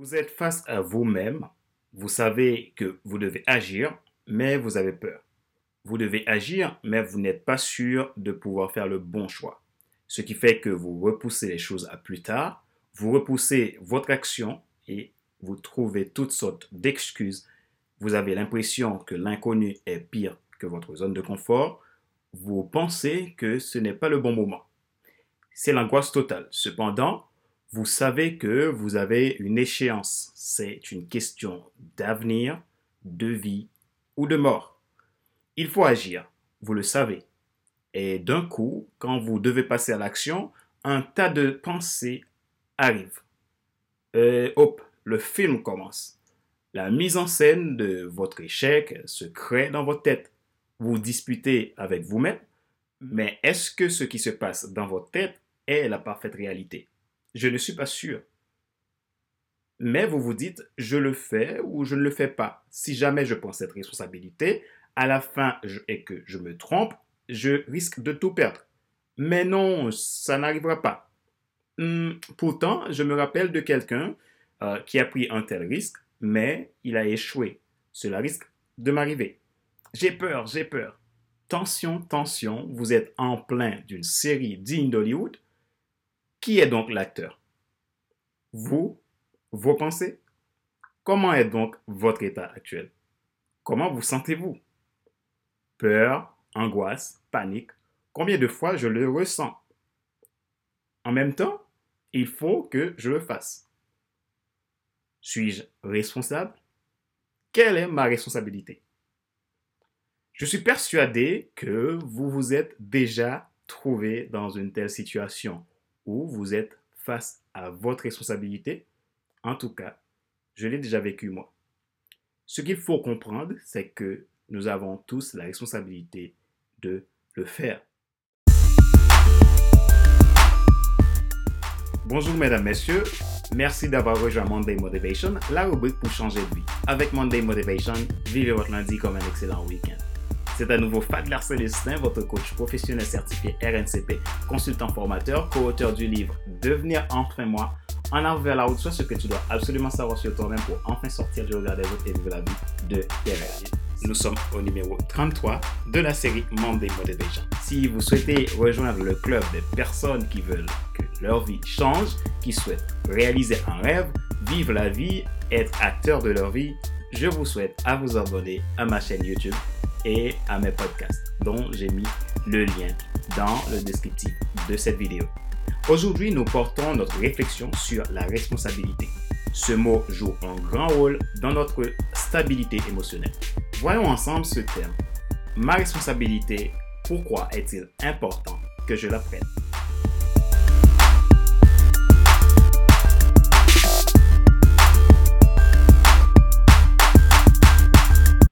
Vous êtes face à vous-même, vous savez que vous devez agir, mais vous avez peur. Vous devez agir, mais vous n'êtes pas sûr de pouvoir faire le bon choix. Ce qui fait que vous repoussez les choses à plus tard, vous repoussez votre action et vous trouvez toutes sortes d'excuses. Vous avez l'impression que l'inconnu est pire que votre zone de confort. Vous pensez que ce n'est pas le bon moment. C'est l'angoisse totale. Cependant, vous savez que vous avez une échéance. C'est une question d'avenir, de vie ou de mort. Il faut agir, vous le savez. Et d'un coup, quand vous devez passer à l'action, un tas de pensées arrivent. Et hop, le film commence. La mise en scène de votre échec se crée dans votre tête. Vous disputez avec vous-même, mais est-ce que ce qui se passe dans votre tête est la parfaite réalité? Je ne suis pas sûr. Mais vous vous dites, je le fais ou je ne le fais pas. Si jamais je prends cette responsabilité, à la fin et que je me trompe, je risque de tout perdre. Mais non, ça n'arrivera pas. Hmm, pourtant, je me rappelle de quelqu'un euh, qui a pris un tel risque, mais il a échoué. Cela risque de m'arriver. J'ai peur, j'ai peur. Tension, tension, vous êtes en plein d'une série digne d'Hollywood qui est donc l'acteur? Vous, vos pensées? Comment est donc votre état actuel? Comment vous sentez-vous? Peur, angoisse, panique. Combien de fois je le ressens? En même temps, il faut que je le fasse. Suis-je responsable? Quelle est ma responsabilité? Je suis persuadé que vous vous êtes déjà trouvé dans une telle situation où vous êtes face à votre responsabilité. En tout cas, je l'ai déjà vécu moi. Ce qu'il faut comprendre, c'est que nous avons tous la responsabilité de le faire. Bonjour mesdames, messieurs. Merci d'avoir rejoint Monday Motivation, la rubrique pour changer de vie. Avec Monday Motivation, vivez votre lundi comme un excellent week-end. C'est à nouveau Fadler Célestin, votre coach professionnel certifié RNCP, consultant formateur, co-auteur du livre Devenir enfin moi, en avant vers la route, soit ce que tu dois absolument savoir sur toi-même pour enfin sortir du regard des autres et vivre la vie de tes rêves. Nous sommes au numéro 33 de la série Monday Motivation. Si vous souhaitez rejoindre le club des personnes qui veulent que leur vie change, qui souhaitent réaliser un rêve, vivre la vie, être acteur de leur vie, je vous souhaite à vous abonner à ma chaîne YouTube et à mes podcasts, dont j'ai mis le lien dans le descriptif de cette vidéo. Aujourd'hui, nous portons notre réflexion sur la responsabilité. Ce mot joue un grand rôle dans notre stabilité émotionnelle. Voyons ensemble ce terme. Ma responsabilité, pourquoi est-il important que je la prenne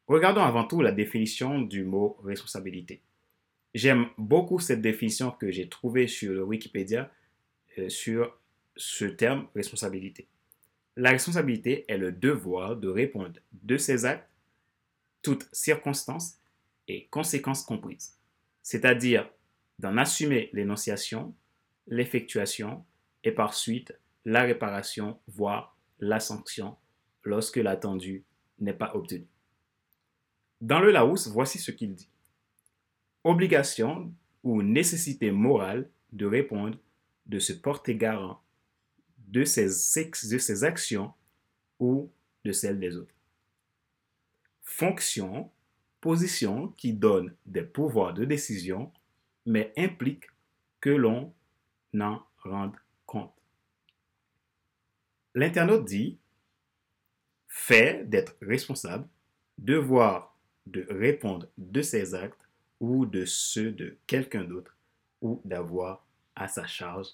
Regardons avant tout la définition du mot responsabilité. J'aime beaucoup cette définition que j'ai trouvée sur Wikipédia euh, sur ce terme responsabilité. La responsabilité est le devoir de répondre de ses actes, toutes circonstances et conséquences comprises, c'est-à-dire d'en assumer l'énonciation, l'effectuation et par suite la réparation, voire la sanction lorsque l'attendu n'est pas obtenu. Dans le Larousse, voici ce qu'il dit. Obligation ou nécessité morale de répondre, de se porter garant de ses, de ses actions ou de celles des autres. Fonction, position qui donne des pouvoirs de décision, mais implique que l'on en rende compte. L'internaute dit fait d'être responsable, devoir de répondre de ses actes ou de ceux de quelqu'un d'autre ou d'avoir à sa charge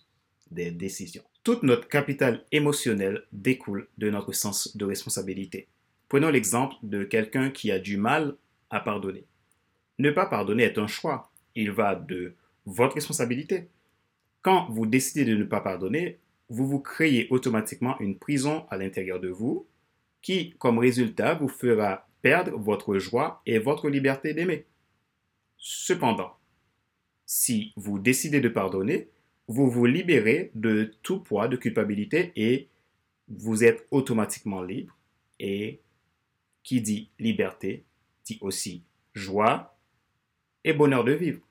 des décisions. Toute notre capital émotionnel découle de notre sens de responsabilité. Prenons l'exemple de quelqu'un qui a du mal à pardonner. Ne pas pardonner est un choix. Il va de votre responsabilité. Quand vous décidez de ne pas pardonner, vous vous créez automatiquement une prison à l'intérieur de vous qui, comme résultat, vous fera perdre votre joie et votre liberté d'aimer. Cependant, si vous décidez de pardonner, vous vous libérez de tout poids de culpabilité et vous êtes automatiquement libre et qui dit liberté dit aussi joie et bonheur de vivre.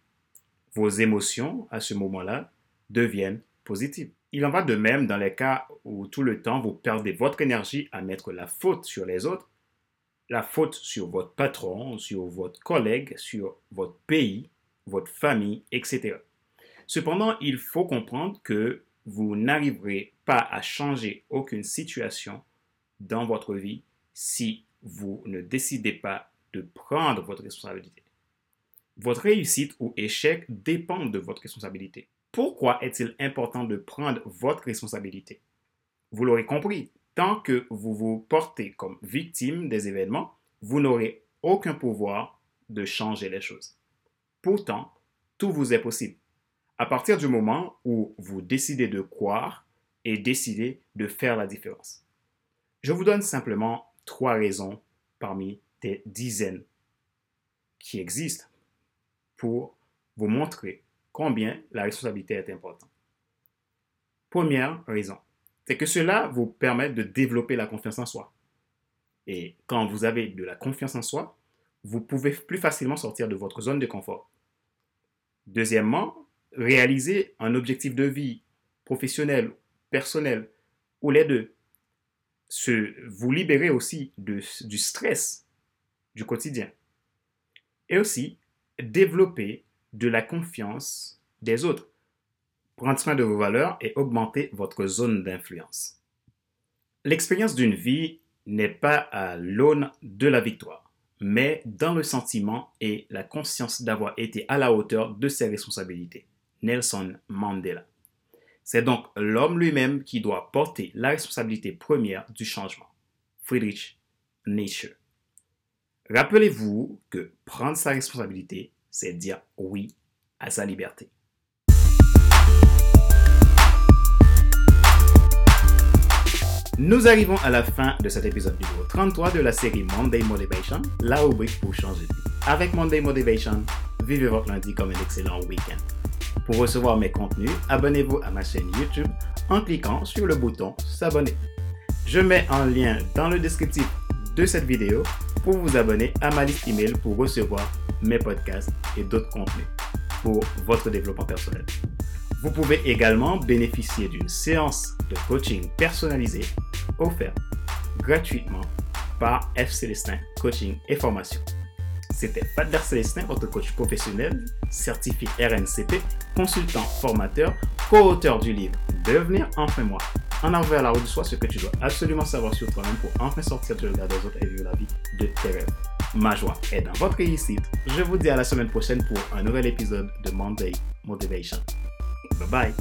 Vos émotions à ce moment-là deviennent positives. Il en va de même dans les cas où tout le temps vous perdez votre énergie à mettre la faute sur les autres, la faute sur votre patron, sur votre collègue, sur votre pays, votre famille, etc. Cependant, il faut comprendre que vous n'arriverez pas à changer aucune situation dans votre vie si vous ne décidez pas de prendre votre responsabilité. Votre réussite ou échec dépend de votre responsabilité. Pourquoi est-il important de prendre votre responsabilité? Vous l'aurez compris, tant que vous vous portez comme victime des événements, vous n'aurez aucun pouvoir de changer les choses. Pourtant, tout vous est possible. À partir du moment où vous décidez de croire et décidez de faire la différence. Je vous donne simplement trois raisons parmi des dizaines qui existent pour vous montrer combien la responsabilité est importante. Première raison, c'est que cela vous permet de développer la confiance en soi. Et quand vous avez de la confiance en soi, vous pouvez plus facilement sortir de votre zone de confort. Deuxièmement, réaliser un objectif de vie professionnel, personnel, ou les deux, vous libérer aussi du stress du quotidien. Et aussi, développer de la confiance des autres. Prendre soin de vos valeurs et augmenter votre zone d'influence. L'expérience d'une vie n'est pas à l'aune de la victoire, mais dans le sentiment et la conscience d'avoir été à la hauteur de ses responsabilités. Nelson Mandela. C'est donc l'homme lui-même qui doit porter la responsabilité première du changement. Friedrich Nietzsche. Rappelez-vous que prendre sa responsabilité, c'est dire oui à sa liberté. Nous arrivons à la fin de cet épisode numéro 33 de la série Monday Motivation, la rubrique pour changer de vie. Avec Monday Motivation, vivez votre lundi comme un excellent week-end. Pour recevoir mes contenus, abonnez-vous à ma chaîne YouTube en cliquant sur le bouton S'abonner. Je mets un lien dans le descriptif de cette vidéo pour vous abonner à ma liste email pour recevoir mes podcasts et d'autres contenus pour votre développement personnel. Vous pouvez également bénéficier d'une séance de coaching personnalisée offerte gratuitement par F Célestin Coaching et Formation. C'était Fadler Célestin, votre coach professionnel, certifié RNCP, consultant formateur, co-auteur du livre Devenir enfin moi. En avant vers la route du soi, ce que tu dois absolument savoir sur toi-même pour enfin sortir du regard des autres et vivre la vie de tes rêves. Ma joie est dans votre réussite. Je vous dis à la semaine prochaine pour un nouvel épisode de Monday Motivation. Bye-bye.